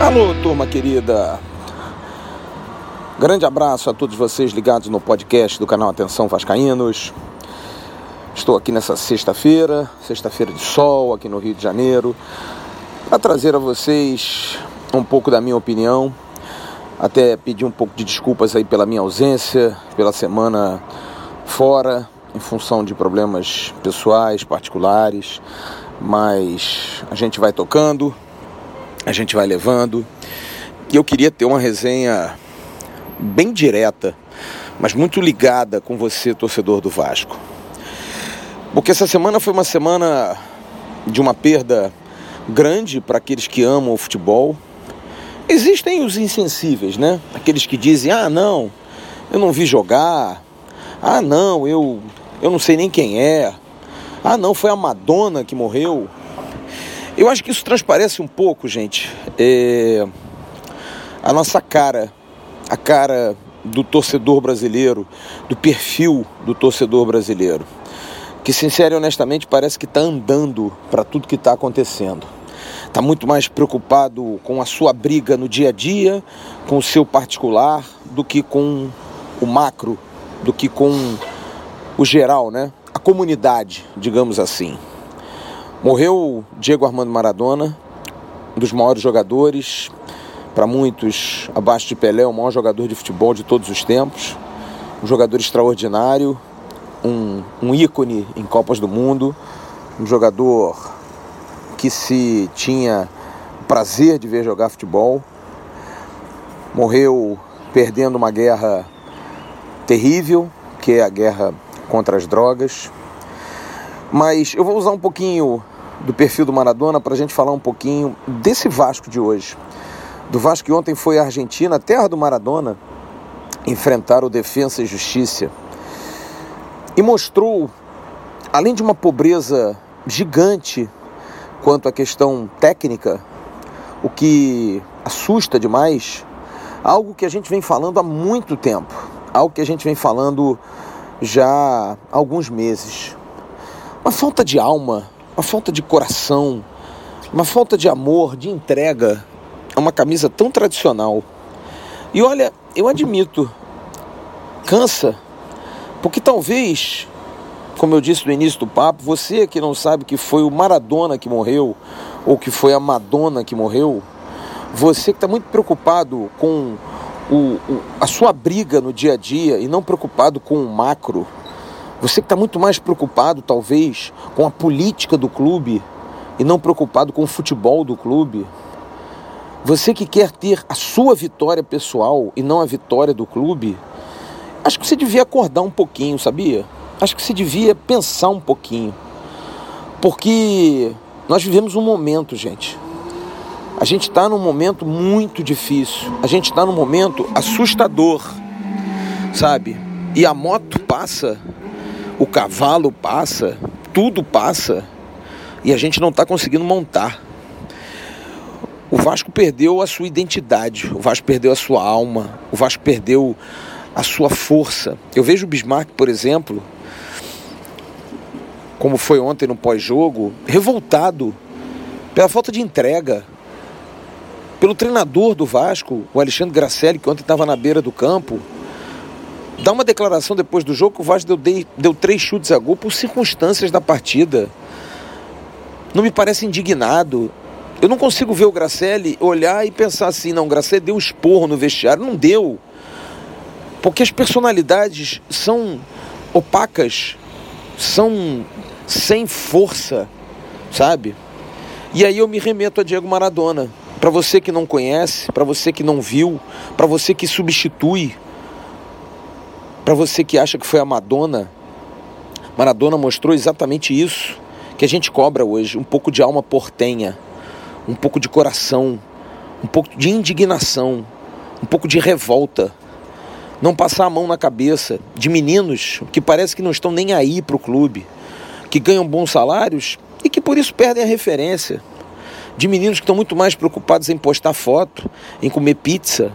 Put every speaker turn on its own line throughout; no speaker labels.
Alô, turma querida. Grande abraço a todos vocês ligados no podcast do canal Atenção Vascaínos. Estou aqui nessa sexta-feira, sexta-feira de sol aqui no Rio de Janeiro, para trazer a vocês um pouco da minha opinião, até pedir um pouco de desculpas aí pela minha ausência, pela semana fora, em função de problemas pessoais, particulares, mas a gente vai tocando, a gente vai levando. E eu queria ter uma resenha bem direta, mas muito ligada com você, torcedor do Vasco. Porque essa semana foi uma semana de uma perda grande para aqueles que amam o futebol. Existem os insensíveis, né? Aqueles que dizem: "Ah, não, eu não vi jogar. Ah, não, eu eu não sei nem quem é. Ah, não, foi a Madonna que morreu." Eu acho que isso transparece um pouco, gente, é, a nossa cara, a cara do torcedor brasileiro, do perfil do torcedor brasileiro, que sincero e honestamente parece que está andando para tudo que está acontecendo. Está muito mais preocupado com a sua briga no dia a dia, com o seu particular, do que com o macro, do que com o geral, né? A comunidade, digamos assim. Morreu Diego Armando Maradona, um dos maiores jogadores, para muitos abaixo de Pelé, o maior jogador de futebol de todos os tempos, um jogador extraordinário, um, um ícone em Copas do Mundo, um jogador que se tinha prazer de ver jogar futebol. Morreu perdendo uma guerra terrível, que é a guerra contra as drogas. Mas eu vou usar um pouquinho do perfil do Maradona para a gente falar um pouquinho desse Vasco de hoje. Do Vasco que ontem foi à Argentina, terra do Maradona, enfrentar o Defensa e Justiça. E mostrou, além de uma pobreza gigante quanto à questão técnica, o que assusta demais, algo que a gente vem falando há muito tempo, algo que a gente vem falando já há alguns meses. Uma falta de alma, uma falta de coração, uma falta de amor, de entrega a uma camisa tão tradicional. E olha, eu admito, cansa, porque talvez, como eu disse no início do papo, você que não sabe que foi o Maradona que morreu, ou que foi a Madonna que morreu, você que está muito preocupado com o, o, a sua briga no dia a dia e não preocupado com o macro, você que está muito mais preocupado, talvez, com a política do clube e não preocupado com o futebol do clube. Você que quer ter a sua vitória pessoal e não a vitória do clube, acho que você devia acordar um pouquinho, sabia? Acho que você devia pensar um pouquinho. Porque nós vivemos um momento, gente. A gente está num momento muito difícil. A gente está num momento assustador, sabe? E a moto passa o cavalo passa, tudo passa e a gente não está conseguindo montar. O Vasco perdeu a sua identidade, o Vasco perdeu a sua alma, o Vasco perdeu a sua força. Eu vejo o Bismarck, por exemplo, como foi ontem no pós-jogo, revoltado pela falta de entrega, pelo treinador do Vasco, o Alexandre Gracelli, que ontem estava na beira do campo, dá uma declaração depois do jogo que o Vasco deu, deu três chutes a gol por circunstâncias da partida. Não me parece indignado. Eu não consigo ver o Gracelli olhar e pensar assim, não, o Gracelli deu esporro no vestiário. Não deu. Porque as personalidades são opacas, são sem força, sabe? E aí eu me remeto a Diego Maradona. Para você que não conhece, para você que não viu, para você que substitui para você que acha que foi a Madonna, Maradona mostrou exatamente isso que a gente cobra hoje: um pouco de alma portenha, um pouco de coração, um pouco de indignação, um pouco de revolta. Não passar a mão na cabeça de meninos que parece que não estão nem aí para o clube, que ganham bons salários e que por isso perdem a referência. De meninos que estão muito mais preocupados em postar foto, em comer pizza,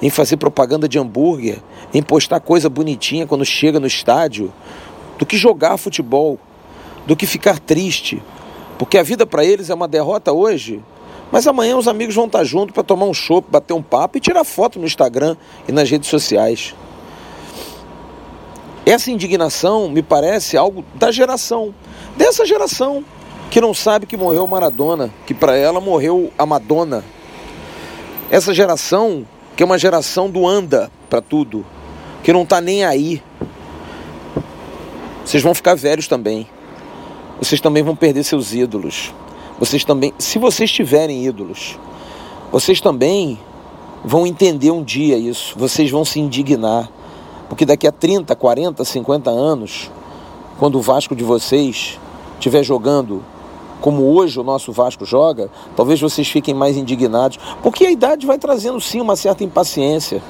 em fazer propaganda de hambúrguer, em postar coisa bonitinha quando chega no estádio, do que jogar futebol, do que ficar triste, porque a vida para eles é uma derrota hoje, mas amanhã os amigos vão estar juntos para tomar um chopp, bater um papo e tirar foto no Instagram e nas redes sociais. Essa indignação me parece algo da geração, dessa geração que não sabe que morreu Maradona, que para ela morreu a Madonna. Essa geração que é uma geração do anda para tudo, que não está nem aí. Vocês vão ficar velhos também. Vocês também vão perder seus ídolos. Vocês também, se vocês tiverem ídolos, vocês também vão entender um dia isso. Vocês vão se indignar. Porque daqui a 30, 40, 50 anos, quando o Vasco de vocês estiver jogando como hoje o nosso Vasco joga, talvez vocês fiquem mais indignados, porque a idade vai trazendo sim uma certa impaciência.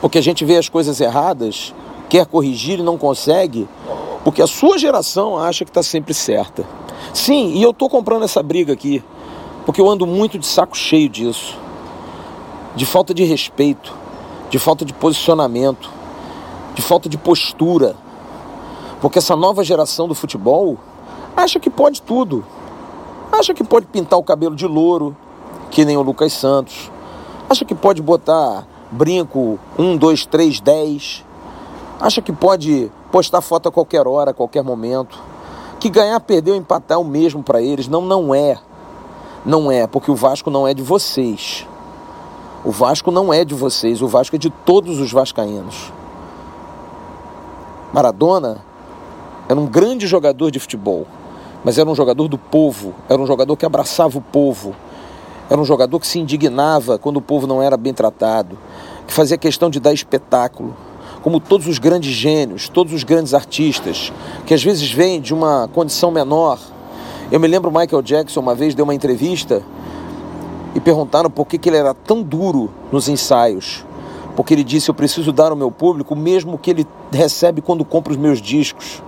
Porque a gente vê as coisas erradas, quer corrigir e não consegue, porque a sua geração acha que está sempre certa. Sim, e eu estou comprando essa briga aqui, porque eu ando muito de saco cheio disso, de falta de respeito, de falta de posicionamento, de falta de postura. Porque essa nova geração do futebol acha que pode tudo. Acha que pode pintar o cabelo de louro, que nem o Lucas Santos. Acha que pode botar brinco 1, 2, 3, 10. Acha que pode postar foto a qualquer hora, a qualquer momento. Que ganhar, perder ou empatar é o mesmo para eles. Não, não é. Não é, porque o Vasco não é de vocês. O Vasco não é de vocês, o Vasco é de todos os vascaínos. Maradona era um grande jogador de futebol mas era um jogador do povo, era um jogador que abraçava o povo, era um jogador que se indignava quando o povo não era bem tratado, que fazia questão de dar espetáculo, como todos os grandes gênios, todos os grandes artistas, que às vezes vêm de uma condição menor. Eu me lembro Michael Jackson uma vez deu uma entrevista e perguntaram por que, que ele era tão duro nos ensaios. Porque ele disse: Eu preciso dar ao meu público o mesmo que ele recebe quando compra os meus discos.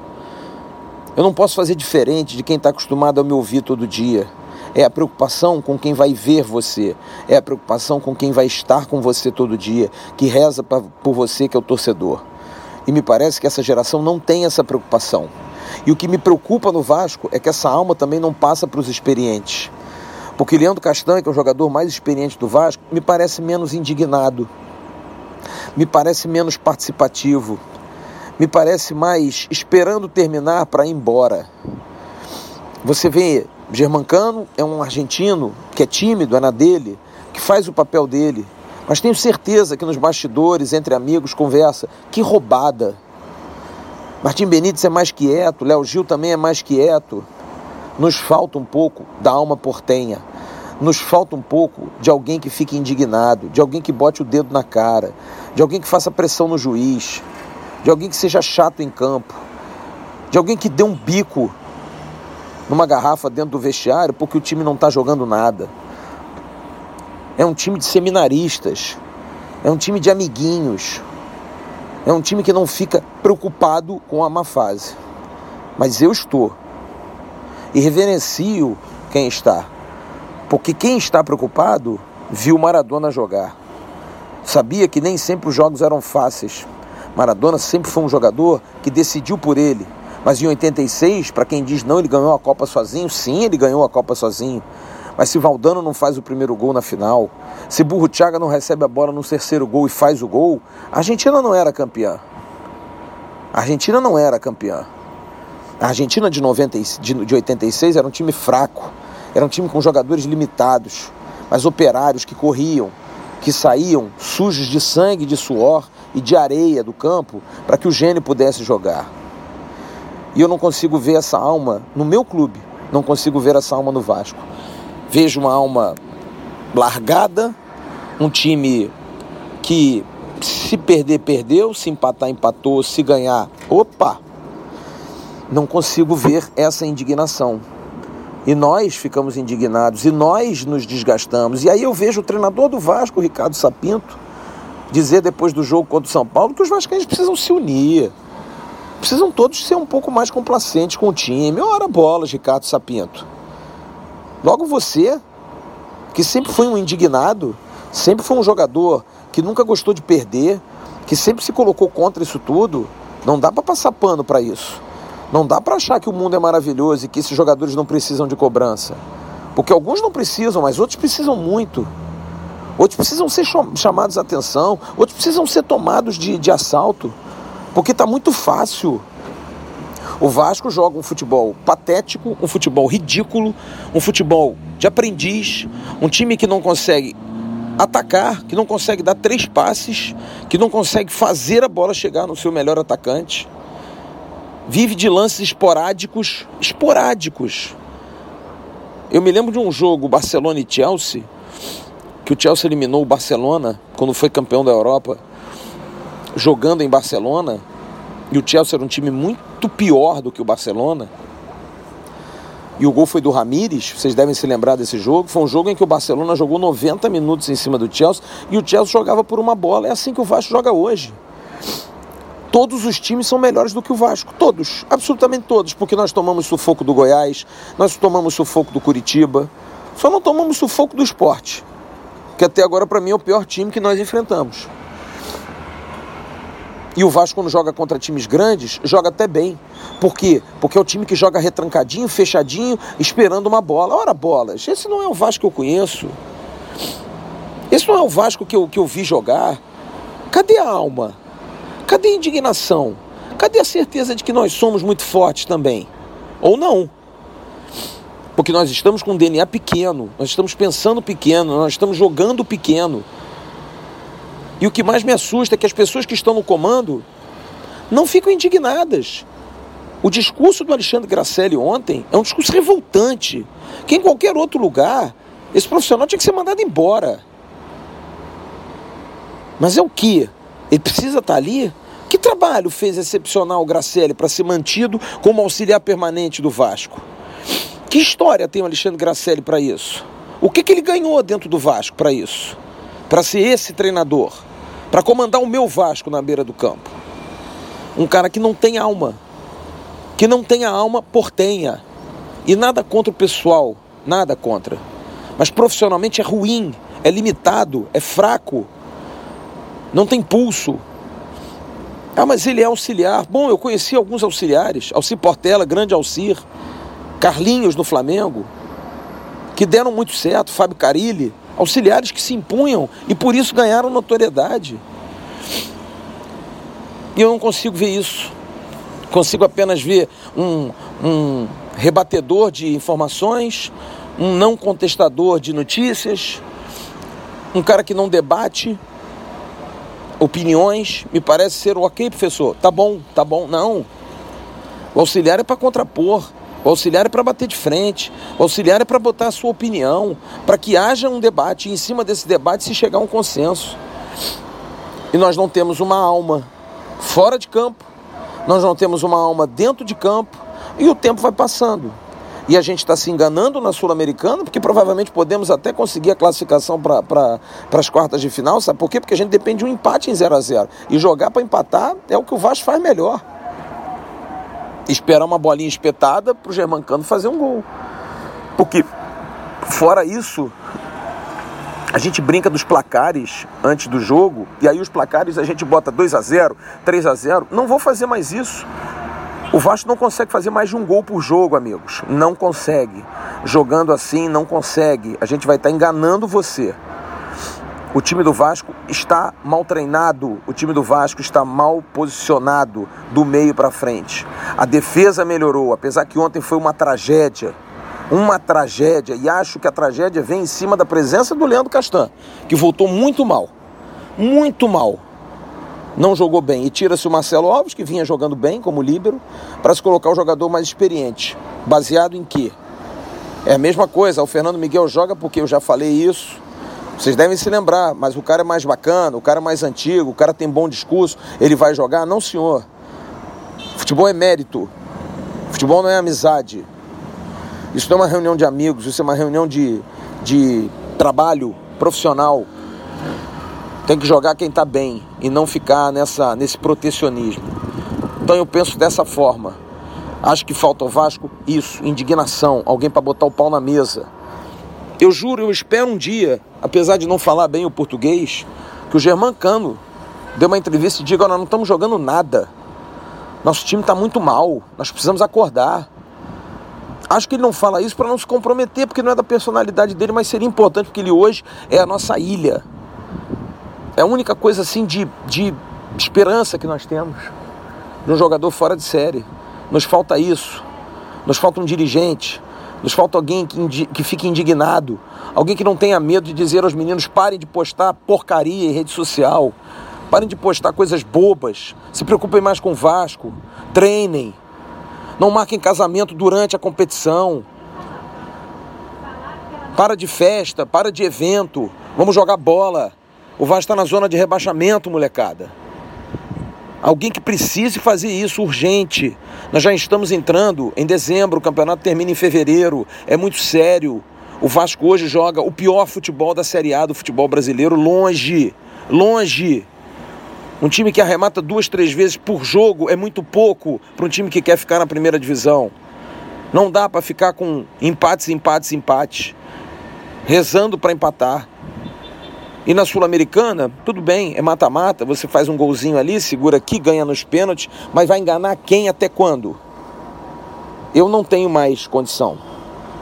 Eu não posso fazer diferente de quem está acostumado a me ouvir todo dia. É a preocupação com quem vai ver você, é a preocupação com quem vai estar com você todo dia, que reza pra, por você, que é o torcedor. E me parece que essa geração não tem essa preocupação. E o que me preocupa no Vasco é que essa alma também não passa para os experientes. Porque Leandro Castanho, que é o jogador mais experiente do Vasco, me parece menos indignado, me parece menos participativo, me parece mais esperando terminar para ir embora. Você vê, Germancano é um argentino que é tímido, é na dele, que faz o papel dele. Mas tenho certeza que nos bastidores, entre amigos, conversa. Que roubada! Martim Benítez é mais quieto, Léo Gil também é mais quieto. Nos falta um pouco da alma portenha. Nos falta um pouco de alguém que fique indignado, de alguém que bote o dedo na cara, de alguém que faça pressão no juiz, de alguém que seja chato em campo, de alguém que dê um bico numa garrafa dentro do vestiário porque o time não está jogando nada. É um time de seminaristas, é um time de amiguinhos, é um time que não fica preocupado com a má fase. Mas eu estou. E reverencio quem está. Porque quem está preocupado viu Maradona jogar. Sabia que nem sempre os jogos eram fáceis. Maradona sempre foi um jogador que decidiu por ele. Mas em 86, para quem diz não, ele ganhou a Copa sozinho, sim, ele ganhou a Copa sozinho. Mas se Valdano não faz o primeiro gol na final, se Burro Thiaga não recebe a bola no terceiro gol e faz o gol, a Argentina não era campeã. A Argentina não era campeã. A Argentina de, 90, de 86 era um time fraco, era um time com jogadores limitados, mas operários que corriam, que saíam sujos de sangue de suor e de areia do campo para que o gênio pudesse jogar. E eu não consigo ver essa alma no meu clube, não consigo ver essa alma no Vasco. Vejo uma alma largada, um time que se perder, perdeu, se empatar, empatou, se ganhar, opa! Não consigo ver essa indignação. E nós ficamos indignados e nós nos desgastamos. E aí eu vejo o treinador do Vasco, Ricardo Sapinto, dizer depois do jogo contra o São Paulo que os vascaínos precisam se unir. Precisam todos ser um pouco mais complacentes com o time. Ora bolas, Ricardo Sapinto. Logo você, que sempre foi um indignado, sempre foi um jogador que nunca gostou de perder, que sempre se colocou contra isso tudo, Não dá para passar pano para isso. Não dá para achar que o mundo é maravilhoso e que esses jogadores não precisam de cobrança. Porque alguns não precisam, mas outros precisam muito. Outros precisam ser chamados a atenção, outros precisam ser tomados de, de assalto. Porque está muito fácil. O Vasco joga um futebol patético, um futebol ridículo, um futebol de aprendiz, um time que não consegue atacar, que não consegue dar três passes, que não consegue fazer a bola chegar no seu melhor atacante. Vive de lances esporádicos, esporádicos. Eu me lembro de um jogo Barcelona e Chelsea, que o Chelsea eliminou o Barcelona quando foi campeão da Europa, jogando em Barcelona, e o Chelsea era um time muito pior do que o Barcelona. E o gol foi do Ramires, vocês devem se lembrar desse jogo. Foi um jogo em que o Barcelona jogou 90 minutos em cima do Chelsea e o Chelsea jogava por uma bola. É assim que o Vasco joga hoje. Todos os times são melhores do que o Vasco, todos, absolutamente todos, porque nós tomamos sufoco do Goiás, nós tomamos sufoco do Curitiba, só não tomamos sufoco do esporte, que até agora para mim é o pior time que nós enfrentamos. E o Vasco, quando joga contra times grandes, joga até bem. Por quê? Porque é o time que joga retrancadinho, fechadinho, esperando uma bola. Ora, bolas, esse não é o Vasco que eu conheço. Esse não é o Vasco que eu, que eu vi jogar. Cadê a alma? Cadê a indignação? Cadê a certeza de que nós somos muito fortes também? Ou não? Porque nós estamos com um DNA pequeno, nós estamos pensando pequeno, nós estamos jogando pequeno. E o que mais me assusta é que as pessoas que estão no comando não ficam indignadas. O discurso do Alexandre Gracelli ontem é um discurso revoltante, que em qualquer outro lugar esse profissional tinha que ser mandado embora. Mas é o que? Ele precisa estar ali? Que trabalho fez excepcional o Gracelli para ser mantido como auxiliar permanente do Vasco? Que história tem o Alexandre Gracelli para isso? O que, que ele ganhou dentro do Vasco para isso? Para ser esse treinador? para comandar o meu Vasco na beira do campo. Um cara que não tem alma, que não tem a alma portenha. E nada contra o pessoal, nada contra. Mas profissionalmente é ruim, é limitado, é fraco, não tem pulso. Ah, mas ele é auxiliar. Bom, eu conheci alguns auxiliares, Alci Portela, grande Alcir, Carlinhos no Flamengo, que deram muito certo, Fábio Carilli, auxiliares que se impunham e por isso ganharam notoriedade. E eu não consigo ver isso. Consigo apenas ver um, um rebatedor de informações, um não contestador de notícias, um cara que não debate opiniões. Me parece ser ok, professor. Tá bom, tá bom. Não. O auxiliar é para contrapor. O auxiliar é para bater de frente, o auxiliar é para botar a sua opinião, para que haja um debate e em cima desse debate se chegar a um consenso. E nós não temos uma alma fora de campo, nós não temos uma alma dentro de campo e o tempo vai passando. E a gente está se enganando na Sul-Americana, porque provavelmente podemos até conseguir a classificação para pra, as quartas de final, sabe por quê? Porque a gente depende de um empate em 0 a 0 E jogar para empatar é o que o Vasco faz melhor esperar uma bolinha espetada para o Germancano fazer um gol. Porque, fora isso, a gente brinca dos placares antes do jogo, e aí os placares a gente bota 2 a 0 3 a 0 Não vou fazer mais isso. O Vasco não consegue fazer mais de um gol por jogo, amigos. Não consegue. Jogando assim, não consegue. A gente vai estar tá enganando você. O time do Vasco está mal treinado, o time do Vasco está mal posicionado do meio para frente. A defesa melhorou, apesar que ontem foi uma tragédia. Uma tragédia, e acho que a tragédia vem em cima da presença do Leandro Castan, que voltou muito mal. Muito mal. Não jogou bem. E tira-se o Marcelo Alves, que vinha jogando bem como líbero, para se colocar o jogador mais experiente. Baseado em quê? É a mesma coisa, o Fernando Miguel joga porque eu já falei isso vocês devem se lembrar, mas o cara é mais bacana, o cara é mais antigo, o cara tem bom discurso, ele vai jogar? Não, senhor. Futebol é mérito. Futebol não é amizade. Isso não é uma reunião de amigos, isso é uma reunião de, de trabalho profissional. Tem que jogar quem está bem e não ficar nessa, nesse protecionismo. Então eu penso dessa forma. Acho que falta ao Vasco isso, indignação, alguém para botar o pau na mesa eu juro, eu espero um dia, apesar de não falar bem o português, que o Germán Cano dê uma entrevista e diga: nós não estamos jogando nada. Nosso time está muito mal, nós precisamos acordar. Acho que ele não fala isso para não se comprometer, porque não é da personalidade dele, mas seria importante, porque ele hoje é a nossa ilha. É a única coisa assim de, de esperança que nós temos de um jogador fora de série. Nos falta isso. Nos falta um dirigente. Nos falta alguém que, que fique indignado. Alguém que não tenha medo de dizer aos meninos: parem de postar porcaria em rede social. Parem de postar coisas bobas. Se preocupem mais com o Vasco. Treinem. Não marquem casamento durante a competição. Para de festa, para de evento. Vamos jogar bola. O Vasco está na zona de rebaixamento, molecada. Alguém que precise fazer isso urgente. Nós já estamos entrando em dezembro, o campeonato termina em fevereiro. É muito sério. O Vasco hoje joga o pior futebol da Série A do futebol brasileiro, longe, longe. Um time que arremata duas, três vezes por jogo é muito pouco para um time que quer ficar na primeira divisão. Não dá para ficar com empates, empates, empates, rezando para empatar. E na Sul-Americana, tudo bem, é mata-mata, você faz um golzinho ali, segura aqui, ganha nos pênaltis, mas vai enganar quem até quando? Eu não tenho mais condição.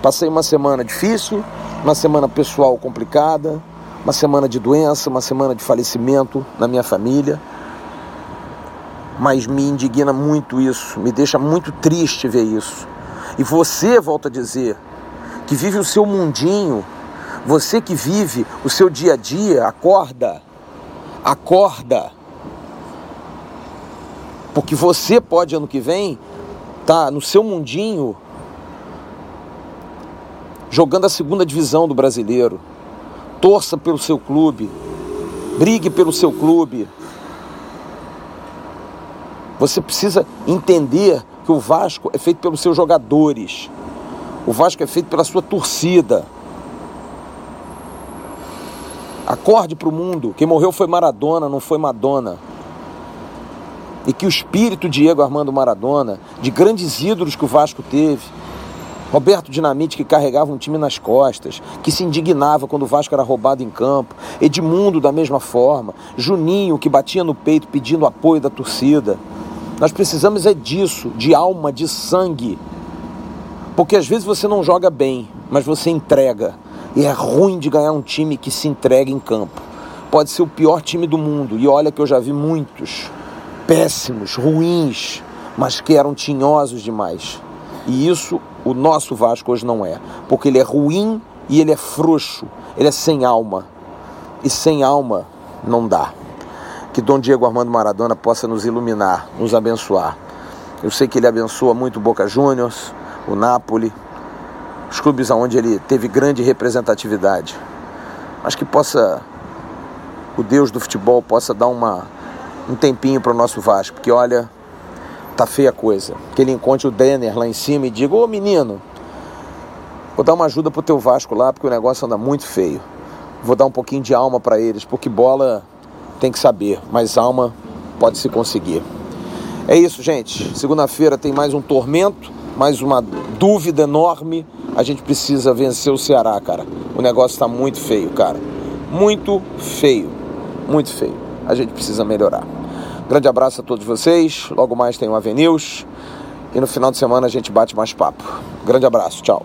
Passei uma semana difícil, uma semana pessoal complicada, uma semana de doença, uma semana de falecimento na minha família. Mas me indigna muito isso, me deixa muito triste ver isso. E você, volta a dizer, que vive o seu mundinho, você que vive o seu dia a dia, acorda, acorda. Porque você pode ano que vem tá no seu mundinho jogando a segunda divisão do brasileiro torça pelo seu clube, brigue pelo seu clube. Você precisa entender que o Vasco é feito pelos seus jogadores. O Vasco é feito pela sua torcida. Acorde para o mundo. Quem morreu foi Maradona, não foi Madonna. E que o espírito Diego Armando Maradona, de grandes ídolos que o Vasco teve, Roberto Dinamite, que carregava um time nas costas, que se indignava quando o Vasco era roubado em campo. Edmundo, da mesma forma. Juninho, que batia no peito pedindo apoio da torcida. Nós precisamos é disso, de alma, de sangue. Porque às vezes você não joga bem, mas você entrega. E é ruim de ganhar um time que se entrega em campo. Pode ser o pior time do mundo. E olha que eu já vi muitos péssimos, ruins, mas que eram tinhosos demais. E isso o nosso Vasco hoje não é, porque ele é ruim e ele é frouxo, ele é sem alma. E sem alma não dá. Que Dom Diego Armando Maradona possa nos iluminar, nos abençoar. Eu sei que ele abençoa muito o Boca Juniors, o Napoli, os clubes onde ele teve grande representatividade. Mas que possa o Deus do futebol possa dar uma, um tempinho para o nosso Vasco, porque olha, tá feia a coisa. Que ele encontre o Denner lá em cima e diga: Ô menino, vou dar uma ajuda pro teu Vasco lá, porque o negócio anda muito feio. Vou dar um pouquinho de alma para eles, porque bola tem que saber, mas alma pode se conseguir. É isso, gente. Segunda-feira tem mais um tormento, mais uma dúvida enorme. A gente precisa vencer o Ceará, cara. O negócio está muito feio, cara. Muito feio. Muito feio. A gente precisa melhorar. Grande abraço a todos vocês. Logo mais tem o Avenews. E no final de semana a gente bate mais papo. Grande abraço. Tchau.